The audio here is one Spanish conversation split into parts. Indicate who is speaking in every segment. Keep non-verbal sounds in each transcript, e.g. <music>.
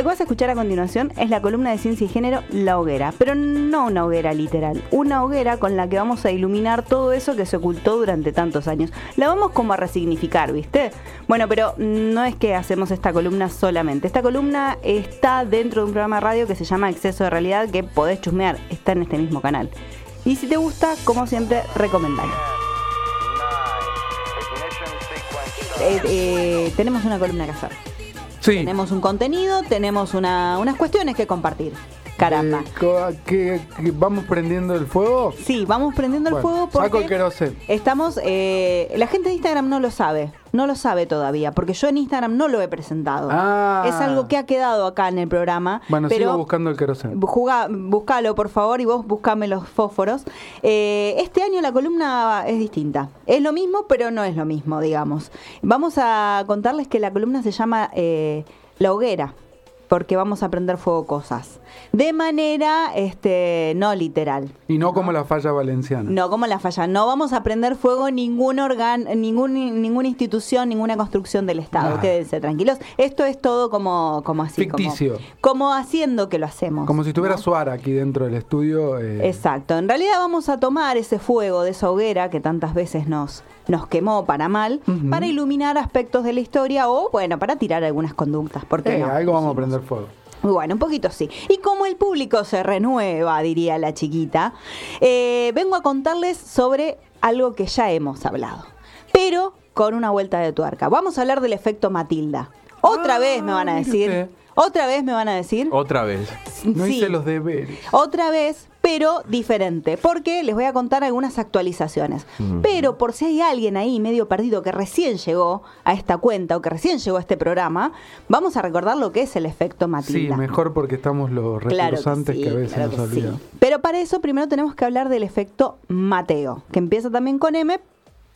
Speaker 1: Lo que vas a escuchar a continuación es la columna de ciencia y género La Hoguera, pero no una hoguera literal, una hoguera con la que vamos a iluminar todo eso que se ocultó durante tantos años. La vamos como a resignificar, ¿viste? Bueno, pero no es que hacemos esta columna solamente. Esta columna está dentro de un programa de radio que se llama Exceso de Realidad que podés chusmear, está en este mismo canal. Y si te gusta, como siempre, recomendalo. Eh, eh, tenemos una columna que hacer.
Speaker 2: Sí.
Speaker 1: Tenemos un contenido, tenemos una- unas cuestiones que compartir. Caramba.
Speaker 2: Eh, co- ¿que- que ¿Vamos prendiendo el fuego?
Speaker 1: Sí, vamos prendiendo el fuego porque
Speaker 2: Saco el
Speaker 1: estamos. eh, la gente de Instagram no lo sabe, no lo sabe todavía, porque yo en Instagram no lo he presentado.
Speaker 2: Ah.
Speaker 1: Es algo que ha quedado acá en el programa.
Speaker 2: Bueno,
Speaker 1: pero
Speaker 2: sigo buscando el queroseno.
Speaker 1: Juga, buscalo, por favor, y vos buscame los fósforos. Eh, este año la columna es distinta. Es lo mismo, pero no es lo mismo, digamos. Vamos a contarles que la columna se llama eh, La Hoguera, porque vamos a prender fuego cosas. De manera este, no literal.
Speaker 2: Y no como la falla valenciana.
Speaker 1: No, como la falla. No vamos a prender fuego ningún organ, ningún, ninguna institución, ninguna construcción del Estado.
Speaker 2: Ah.
Speaker 1: Quédense tranquilos. Esto es todo como, como así. como-
Speaker 2: Ficticio.
Speaker 1: Como, haciendo que lo hacemos.
Speaker 2: Como si estuviera
Speaker 1: ¿no?
Speaker 2: Suara aquí dentro del estudio. eh,
Speaker 1: Exacto. En realidad vamos a tomar ese fuego de esa hoguera que tantas veces nos, nos quemó para mal, para iluminar aspectos de la historia o, bueno, para tirar algunas conductas. Porque
Speaker 2: eh, algo vamos a prender fuego.
Speaker 1: Bueno, un poquito sí. Y como el público se renueva, diría la chiquita, eh, vengo a contarles sobre algo que ya hemos hablado, pero con una vuelta de tuerca. Vamos a hablar del efecto Matilda. Otra
Speaker 2: Ah,
Speaker 1: vez me van a decir.
Speaker 2: usted.
Speaker 1: Otra vez me van a decir.
Speaker 3: Otra vez.
Speaker 2: No
Speaker 1: Sí.
Speaker 2: hice los deberes.
Speaker 1: Otra vez, pero diferente, porque les voy a contar algunas actualizaciones. Pero por si hay alguien ahí medio perdido que recién llegó a esta cuenta o que recién llegó a este programa, vamos a recordar lo que es el efecto
Speaker 2: Sí,
Speaker 1: Matilda.
Speaker 2: mejor porque estamos los
Speaker 1: Claro
Speaker 2: recursantes que,
Speaker 1: sí,
Speaker 2: a veces
Speaker 1: claro
Speaker 2: nos
Speaker 1: que
Speaker 2: olvidan.
Speaker 1: sí. Pero para eso primero tenemos que hablar del efecto Mateo, que empieza también con M,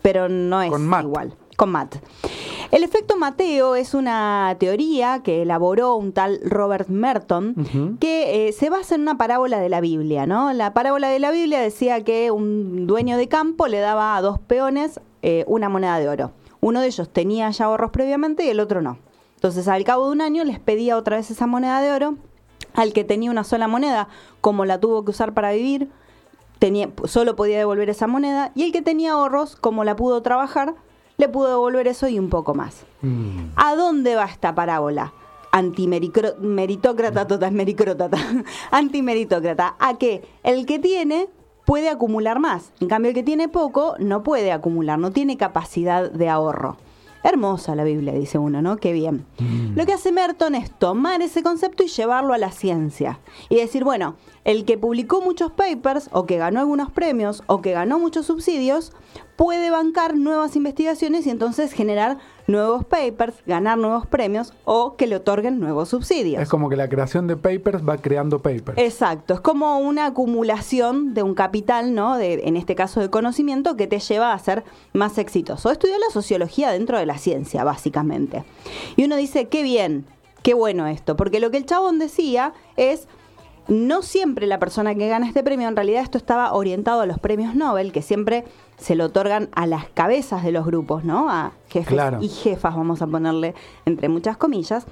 Speaker 1: pero no es
Speaker 2: Con
Speaker 1: igual. Con Matt. El efecto Mateo es una teoría que elaboró un tal Robert Merton que eh, se basa en una parábola de la Biblia, ¿no? La parábola de la Biblia decía que un dueño de campo le daba a dos peones eh, una moneda de oro. Uno de ellos tenía ya ahorros previamente y el otro no. Entonces, al cabo de un año les pedía otra vez esa moneda de oro. Al que tenía una sola moneda, como la tuvo que usar para vivir, tenía, solo podía devolver esa moneda. Y el que tenía ahorros, como la pudo trabajar, le pudo devolver eso y un poco más.
Speaker 2: Mm.
Speaker 1: ¿A dónde va esta parábola? Antimeritócrata, total mericrótata. Antimeritócrata. <laughs> A que el que tiene puede acumular más. En cambio, el que tiene poco no puede acumular, no tiene capacidad de ahorro. Hermosa la Biblia, dice uno, ¿no? Qué bien. Lo que hace Merton es tomar ese concepto y llevarlo a la ciencia. Y decir, bueno, el que publicó muchos papers, o que ganó algunos premios, o que ganó muchos subsidios, puede bancar nuevas investigaciones y entonces generar nuevos papers, ganar nuevos premios, o que le otorguen nuevos subsidios.
Speaker 2: Es como que la creación de papers va creando papers.
Speaker 1: Exacto, es como una acumulación de un capital, ¿no? De, en este caso de conocimiento, que te lleva a ser más exitoso. Estudió la sociología dentro de la ciencia, básicamente. Y uno dice, qué bien, qué bueno esto, porque lo que el chabón decía es, no siempre la persona que gana este premio, en realidad esto estaba orientado a los premios Nobel, que siempre se lo otorgan a las cabezas de los grupos, ¿no? A jefes
Speaker 2: Claro.
Speaker 1: y jefas, vamos a ponerle entre muchas comillas,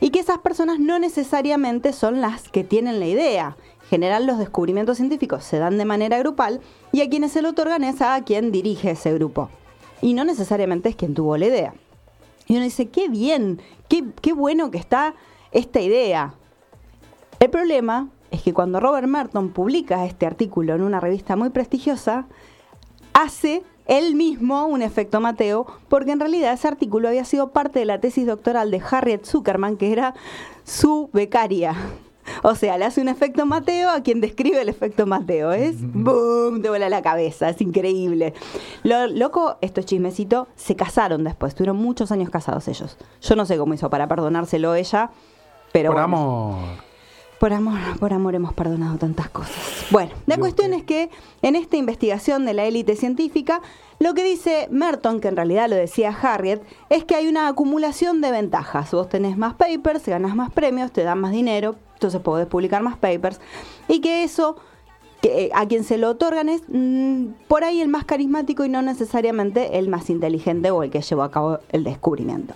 Speaker 1: y que esas personas no necesariamente son las que tienen la idea. En general los descubrimientos científicos se dan de manera grupal y a quienes se lo otorgan es a quien dirige ese grupo. Y no necesariamente es quien tuvo la idea. Y uno dice, qué bien, qué, qué bueno que está esta idea. El problema es que cuando Robert Merton publica este artículo en una revista muy prestigiosa, hace él mismo un efecto Mateo, porque en realidad ese artículo había sido parte de la tesis doctoral de Harriet Zuckerman, que era su becaria. O sea, le hace un efecto Mateo a quien describe el efecto Mateo. Es boom, te vuela la cabeza, es increíble. Lo loco, estos chismecitos, se casaron después, tuvieron muchos años casados ellos. Yo no sé cómo hizo para perdonárselo ella, pero
Speaker 2: Por
Speaker 1: bueno. Por amor, por amor hemos perdonado tantas cosas. Bueno, la cuestión es que en esta investigación de la élite científica, lo que dice Merton, que en realidad lo decía Harriet, es que hay una acumulación de ventajas. Vos tenés más papers, ganás más premios, te dan más dinero, entonces podés publicar más papers. Y que eso, que eh, a quien se lo otorgan es mm, por ahí el más carismático y no necesariamente el más inteligente o el que llevó a cabo el descubrimiento.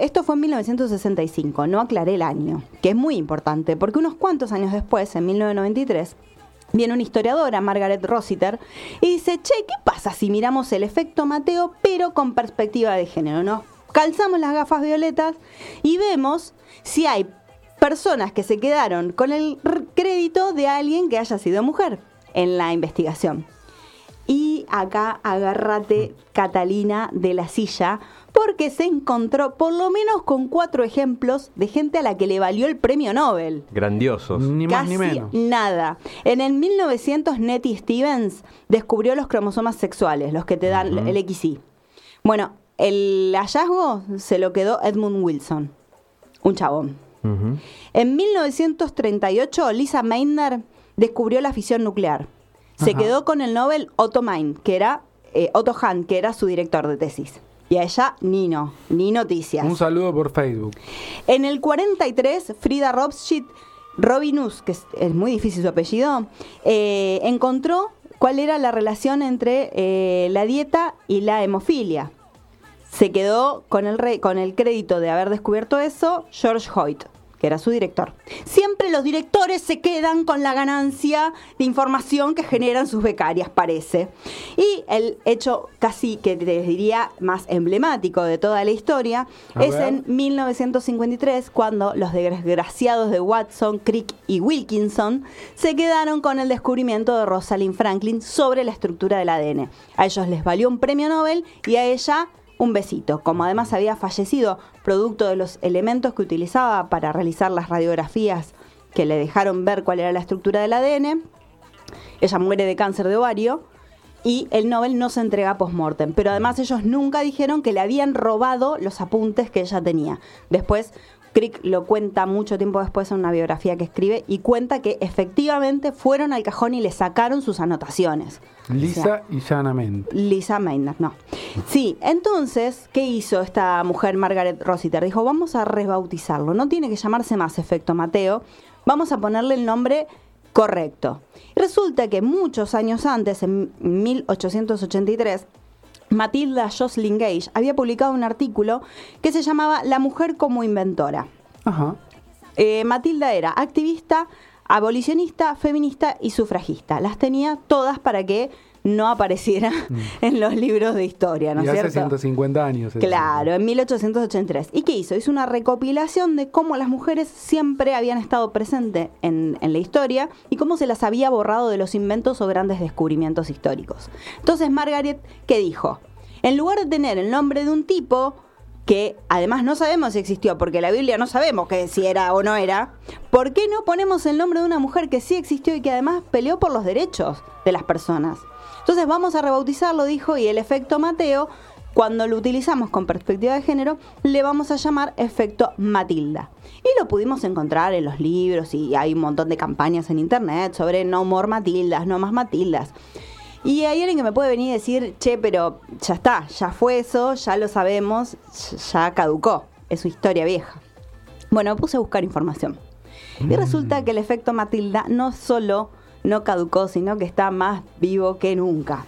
Speaker 1: Esto fue en 1965, no aclaré el año, que es muy importante, porque unos cuantos años después, en 1993, viene una historiadora, Margaret Rossiter, y dice, che, ¿qué pasa si miramos el efecto Mateo, pero con perspectiva de género? Nos calzamos las gafas violetas y vemos si hay personas que se quedaron con el crédito de alguien que haya sido mujer en la investigación. Y acá agárrate, Catalina, de la silla, porque se encontró por lo menos con cuatro ejemplos de gente a la que le valió el premio Nobel.
Speaker 3: Grandiosos.
Speaker 2: Ni más
Speaker 1: Casi
Speaker 2: ni menos.
Speaker 1: nada. En el 1900, Nettie Stevens descubrió los cromosomas sexuales, los que te dan
Speaker 3: Ujú.
Speaker 1: el XY. Bueno, el hallazgo se lo quedó Edmund Wilson, un chabón. En 1938, Lisa Meitner descubrió la fisión nuclear. Se quedó con el Nobel Otto Mein, que era eh, Otto Hahn, que era su director de tesis. Y a ella, Nino, ni noticias.
Speaker 2: Un saludo por Facebook.
Speaker 1: En el 43, Frida Robschild Robinus, que es, es muy difícil su apellido, eh, encontró cuál era la relación entre eh, la dieta y la hemofilia. Se quedó con el, re- con el crédito de haber descubierto eso George Hoyt, que era su director. Siempre los directores se quedan con la ganancia de información que generan sus becarias, parece. Y el hecho casi que te diría más emblemático de toda la historia
Speaker 2: A
Speaker 1: es
Speaker 2: ver.
Speaker 1: en 1953, cuando los desgraciados de Watson, Crick y Wilkinson se quedaron con el descubrimiento de Rosalind Franklin sobre la estructura del ADN. A ellos les valió un premio Nobel y a ella un besito. Como además había fallecido producto de los elementos que utilizaba para realizar las radiografías que le dejaron ver cuál era la estructura del ADN, ella muere de cáncer de ovario y el Nobel no se entrega post-mortem. Pero además ellos nunca dijeron que le habían robado los apuntes que ella tenía. Después, Crick lo cuenta mucho tiempo después en una biografía que escribe y cuenta que efectivamente fueron al cajón y le sacaron sus anotaciones. O sea,
Speaker 2: Lisa y llanamente.
Speaker 1: Lisa Meitner, no. Sí, entonces, ¿qué hizo esta mujer Margaret Rossiter? Dijo, vamos a rebautizarlo, no tiene que llamarse más Efecto Mateo, vamos a ponerle el nombre correcto. Resulta que muchos años antes, en 1883, Matilda Jocelyn Gage había publicado un artículo que se llamaba La mujer como inventora.
Speaker 2: Ajá.
Speaker 1: Eh, Matilda era activista, abolicionista, feminista y sufragista. Las tenía todas para que no apareciera en los libros de historia, ¿no
Speaker 2: Mm.
Speaker 1: es
Speaker 2: hace
Speaker 1: cierto?
Speaker 2: 150 años.
Speaker 1: Claro, en 1883. ¿Y qué hizo? Hizo una recopilación de cómo las mujeres siempre habían estado presentes en, en la historia y cómo se las había borrado de los inventos o grandes descubrimientos históricos. Entonces Margaret, ¿qué dijo? En lugar de tener el nombre de un tipo que además no sabemos si existió, porque la Biblia no sabemos que si era o no era, ¿por qué no ponemos el nombre de una mujer que sí existió y que además peleó por los derechos de las personas? Entonces vamos a rebautizarlo, dijo, y el efecto Mateo, cuando lo utilizamos con perspectiva de género, le vamos a llamar efecto Matilda. Y lo pudimos encontrar en los libros y hay un montón de campañas en internet sobre no more Matildas, no más Matildas. Y hay alguien que me puede venir y decir, che, pero ya está, ya fue eso, ya lo sabemos, ya caducó, es su historia vieja. Bueno, me puse a buscar información. Y resulta que el efecto Matilda no solo no caducó, sino que está más vivo que nunca.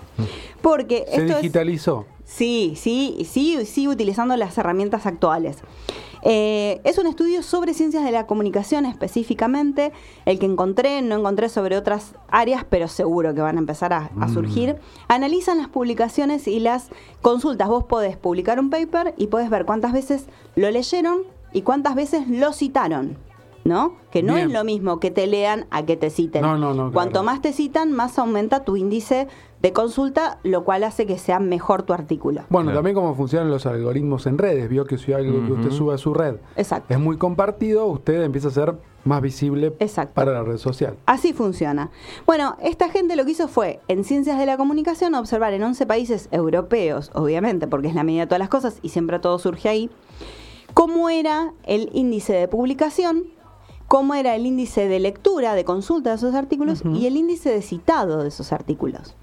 Speaker 1: Porque
Speaker 2: Se
Speaker 1: esto es...
Speaker 2: digitalizó.
Speaker 1: Sí, sí, sí, sigue utilizando las herramientas actuales. Eh, es un estudio sobre ciencias de la comunicación específicamente, el que encontré, no encontré sobre otras áreas, pero seguro que van a empezar a, a
Speaker 2: Mm.
Speaker 1: surgir. Analizan las publicaciones y las consultas. Vos podés publicar un paper y podés ver cuántas veces lo leyeron y cuántas veces lo citaron. ¿No? Que no
Speaker 2: Bien.
Speaker 1: es lo mismo que te lean a que te citen.
Speaker 2: No, no, no,
Speaker 1: Cuanto
Speaker 2: claro.
Speaker 1: más te citan, más aumenta tu índice de consulta, lo cual hace que sea mejor tu artículo.
Speaker 2: Bueno,
Speaker 3: Claro.
Speaker 2: también cómo funcionan los algoritmos en redes. Vio que si algo que usted sube a su red
Speaker 1: Exacto.
Speaker 2: es muy compartido, usted empieza a ser más visible
Speaker 1: Exacto.
Speaker 2: para la red social.
Speaker 1: Así funciona. Bueno, esta gente lo que hizo fue, en ciencias de la comunicación, observar en 11 países europeos, obviamente, porque es la medida de todas las cosas y siempre todo surge ahí, cómo era el índice de publicación, cómo era el índice de lectura, de consulta de esos artículos y el índice de citado de esos artículos.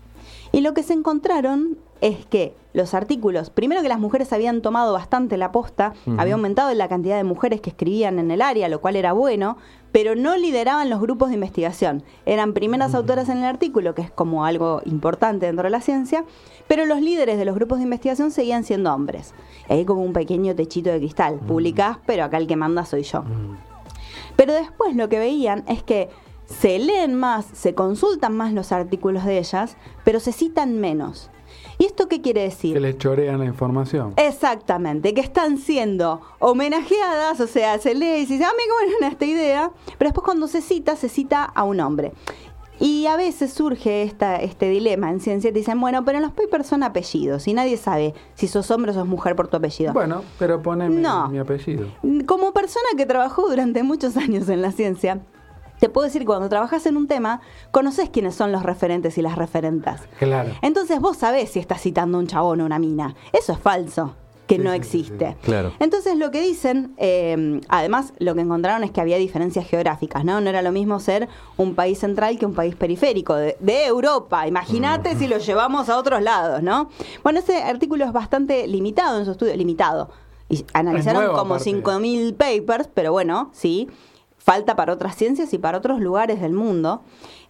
Speaker 1: Y lo que se encontraron es que los artículos, primero que las mujeres habían tomado bastante la posta, había aumentado la cantidad de mujeres que escribían en el área, lo cual era bueno, pero no lideraban los grupos de investigación. Eran primeras autoras en el artículo, que es como algo importante dentro de la ciencia, pero los líderes de los grupos de investigación seguían siendo hombres. Hay como un pequeño techito de cristal. Publicás, pero acá el que manda soy yo. Pero después lo que veían es que se leen más, se consultan más los artículos de ellas, pero se citan menos. ¿Y esto qué quiere decir?
Speaker 2: Que les chorean la información.
Speaker 1: Exactamente, que están siendo homenajeadas, o sea, se lee y se dice, ah, me buena esta idea, pero después cuando se cita, se cita a un hombre. Y a veces surge esta, este dilema en ciencia, te dicen, bueno, pero en los papers son apellidos y nadie sabe si sos hombre o sos mujer por tu apellido.
Speaker 2: Bueno, pero pone mi apellido.
Speaker 1: Como persona que trabajó durante muchos años en la ciencia, te puedo decir que cuando trabajas en un tema, conoces quiénes son los referentes y las referentas.
Speaker 2: Claro.
Speaker 1: Entonces vos sabés si estás citando un chabón o una mina. Eso es falso que no existe.
Speaker 3: claro.
Speaker 1: Entonces lo que dicen, eh, además lo que encontraron es que había diferencias geográficas, ¿no? No era lo mismo ser un país central que un país periférico de, Europa. Imagínate si lo llevamos a otros lados, ¿no? Bueno, ese artículo es bastante limitado en su estudio, limitado. Y analizaron como 5.000 papers, pero bueno, sí falta para otras ciencias y para otros lugares del mundo.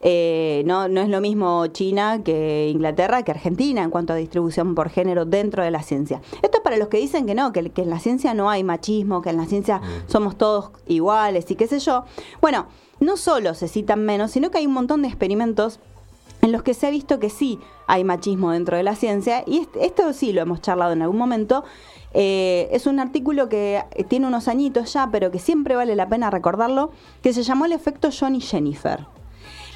Speaker 1: Eh, no, no es lo mismo China que Inglaterra que Argentina en cuanto a distribución por género dentro de la ciencia. Esto es para los que dicen que no, que, que en la ciencia no hay machismo, que en la ciencia mm. somos todos iguales y qué sé yo. Bueno, no solo se citan menos, sino que hay un montón de experimentos en los que se ha visto que sí hay machismo dentro de la ciencia, y esto sí lo hemos charlado en algún momento, eh, es un artículo que tiene unos añitos ya, pero que siempre vale la pena recordarlo, que se llamó el efecto Johnny Jennifer.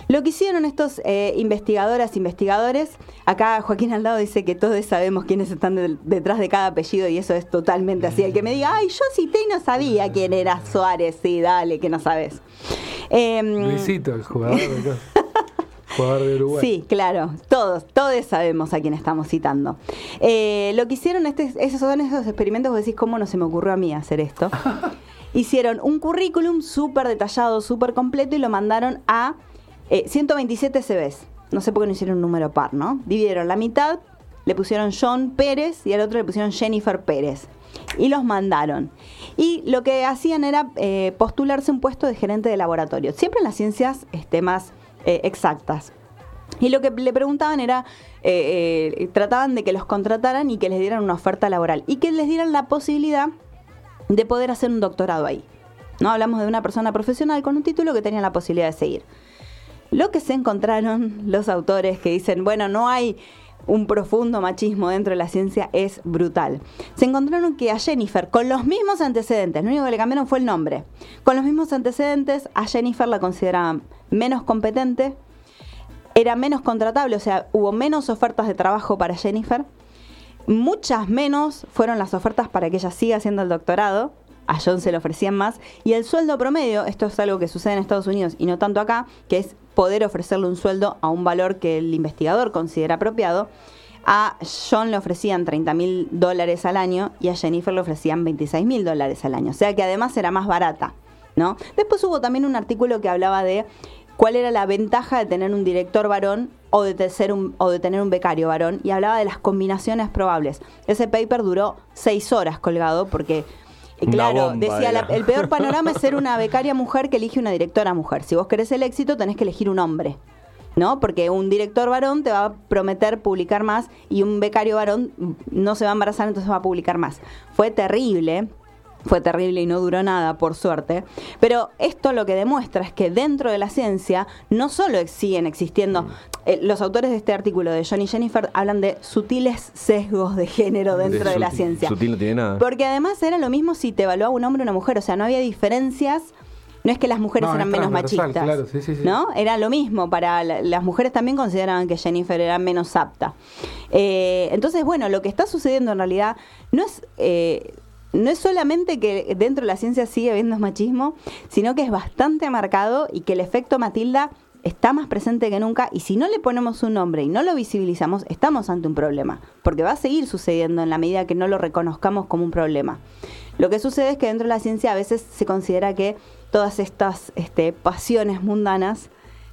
Speaker 1: Lo que hicieron estos eh, investigadoras, investigadores, acá Joaquín Aldado dice que todos sabemos quiénes están detrás de cada apellido y eso es totalmente así. El que me diga, ay, yo cité y no sabía quién era Suárez, sí, dale, que no sabes.
Speaker 2: Em, Luisito, el jugador de
Speaker 1: Sí, claro, todos, todos sabemos a quién estamos citando. Eh, lo que hicieron, este, esos son esos experimentos, vos decís, ¿cómo no se me ocurrió a mí hacer esto? <laughs> Hicieron un currículum súper detallado, súper completo y lo mandaron a 127 eh, CVs. No sé por qué no hicieron un número par, ¿no? Dividieron la mitad, le pusieron John Pérez y al otro le pusieron Jennifer Pérez. Y los mandaron. Y lo que hacían era eh, postularse un puesto de gerente de laboratorio. Siempre en las ciencias este, más eh, exactas. Y lo que le preguntaban era, eh, eh, trataban de que los contrataran y que les dieran una oferta laboral y que les dieran la posibilidad de poder hacer un doctorado ahí. No hablamos de una persona profesional con un título que tenía la posibilidad de seguir. Lo que se encontraron los autores que dicen, bueno, no hay un profundo machismo dentro de la ciencia es brutal. Se encontraron que a Jennifer, con los mismos antecedentes, lo único que le cambiaron fue el nombre, con los mismos antecedentes, a Jennifer la consideraban menos competente, era menos contratable, o sea, hubo menos ofertas de trabajo para Jennifer, muchas menos fueron las ofertas para que ella siga haciendo el doctorado, a John se le ofrecían más, y el sueldo promedio, esto es algo que sucede en Estados Unidos y no tanto acá, que es poder ofrecerle un sueldo a un valor que el investigador considera apropiado, a John le ofrecían 30 mil dólares al año y a Jennifer le ofrecían 26 mil dólares al año, o sea que además era más barata. ¿No? Después hubo también un artículo que hablaba de cuál era la ventaja de tener un director varón o de, ser o de tener un becario varón y hablaba de las combinaciones probables. Ese paper duró seis horas colgado porque claro, decía, el peor panorama es ser una becaria mujer que elige una directora mujer. Si vos querés el éxito, tenés que elegir un hombre. ¿No? Porque un director varón te va a prometer publicar más y un becario varón no se va a embarazar, entonces va a publicar más. Fue terrible fue terrible y no duró nada, por suerte. Pero esto lo que demuestra es que dentro de la ciencia no solo siguen existiendo, mm. eh, los autores de este artículo de Johnny Jennifer hablan de sutiles sesgos de género dentro de, la ciencia.
Speaker 3: Sutil no tiene nada.
Speaker 1: Porque además era lo mismo si te evaluaba un hombre o una mujer, o sea, no había diferencias. No es que las mujeres eran menos machistas, ¿no? Era lo mismo. Para las mujeres también consideraban que Jennifer era menos apta. Eh, entonces, bueno, lo que está sucediendo en realidad no es eh, no es solamente que dentro de la ciencia sigue habiendo machismo, sino que es bastante marcado y que el efecto Matilda está más presente que nunca y si no le ponemos un nombre y no lo visibilizamos, estamos ante un problema, porque va a seguir sucediendo en la medida que no lo reconozcamos como un problema. Lo que sucede es que dentro de la ciencia a veces se considera que todas estas este, pasiones mundanas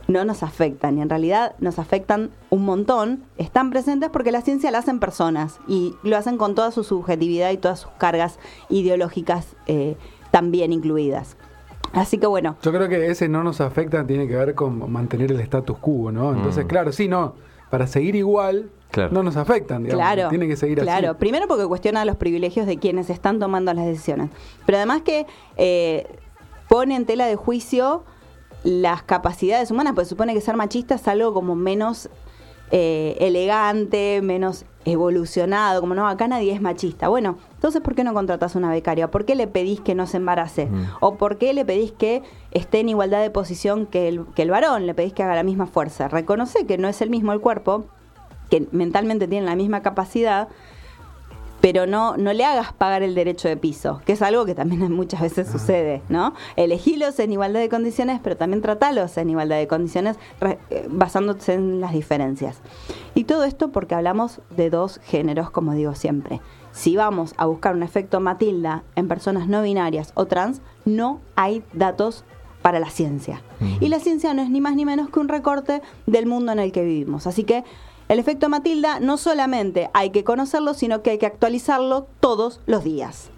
Speaker 1: no nos afectan y en realidad nos afectan un montón, están presentes porque la ciencia la hacen personas y lo hacen con toda su subjetividad y todas sus cargas ideológicas eh, también incluidas. Así que bueno.
Speaker 2: Yo creo que ese no nos afecta tiene que ver con mantener el status quo, ¿no? Entonces, mm. claro, sí, no, para seguir igual no nos afectan, digamos. Claro, tiene que seguir
Speaker 1: claro. Primero porque cuestiona los privilegios de quienes están tomando las decisiones. Pero además que eh, pone en tela de juicio las capacidades humanas, pues supone que ser machista es algo como menos eh, elegante, menos evolucionado, como no, acá nadie es machista. Bueno, entonces, ¿por qué no contratas una becaria? ¿Por qué le pedís que no se embarace? Mm. ¿O por qué le pedís que esté en igualdad de posición que el, que el varón? Le pedís que haga la misma fuerza. Reconoce que no es el mismo el cuerpo, que mentalmente tiene la misma capacidad, pero no, no le hagas pagar el derecho de piso, que es algo que también <laughs> muchas veces sucede, ¿no? Elegilos en igualdad de condiciones, pero también tratalos en igualdad de condiciones eh, basándose en las diferencias. Y todo esto porque hablamos de dos géneros, como digo siempre. Si vamos a buscar un efecto Matilda en personas no binarias o trans, no hay datos para la ciencia. Y la ciencia no es ni más ni menos que un recorte del mundo en el que vivimos. Así que el efecto Matilda no solamente hay que conocerlo, sino que hay que actualizarlo todos los días.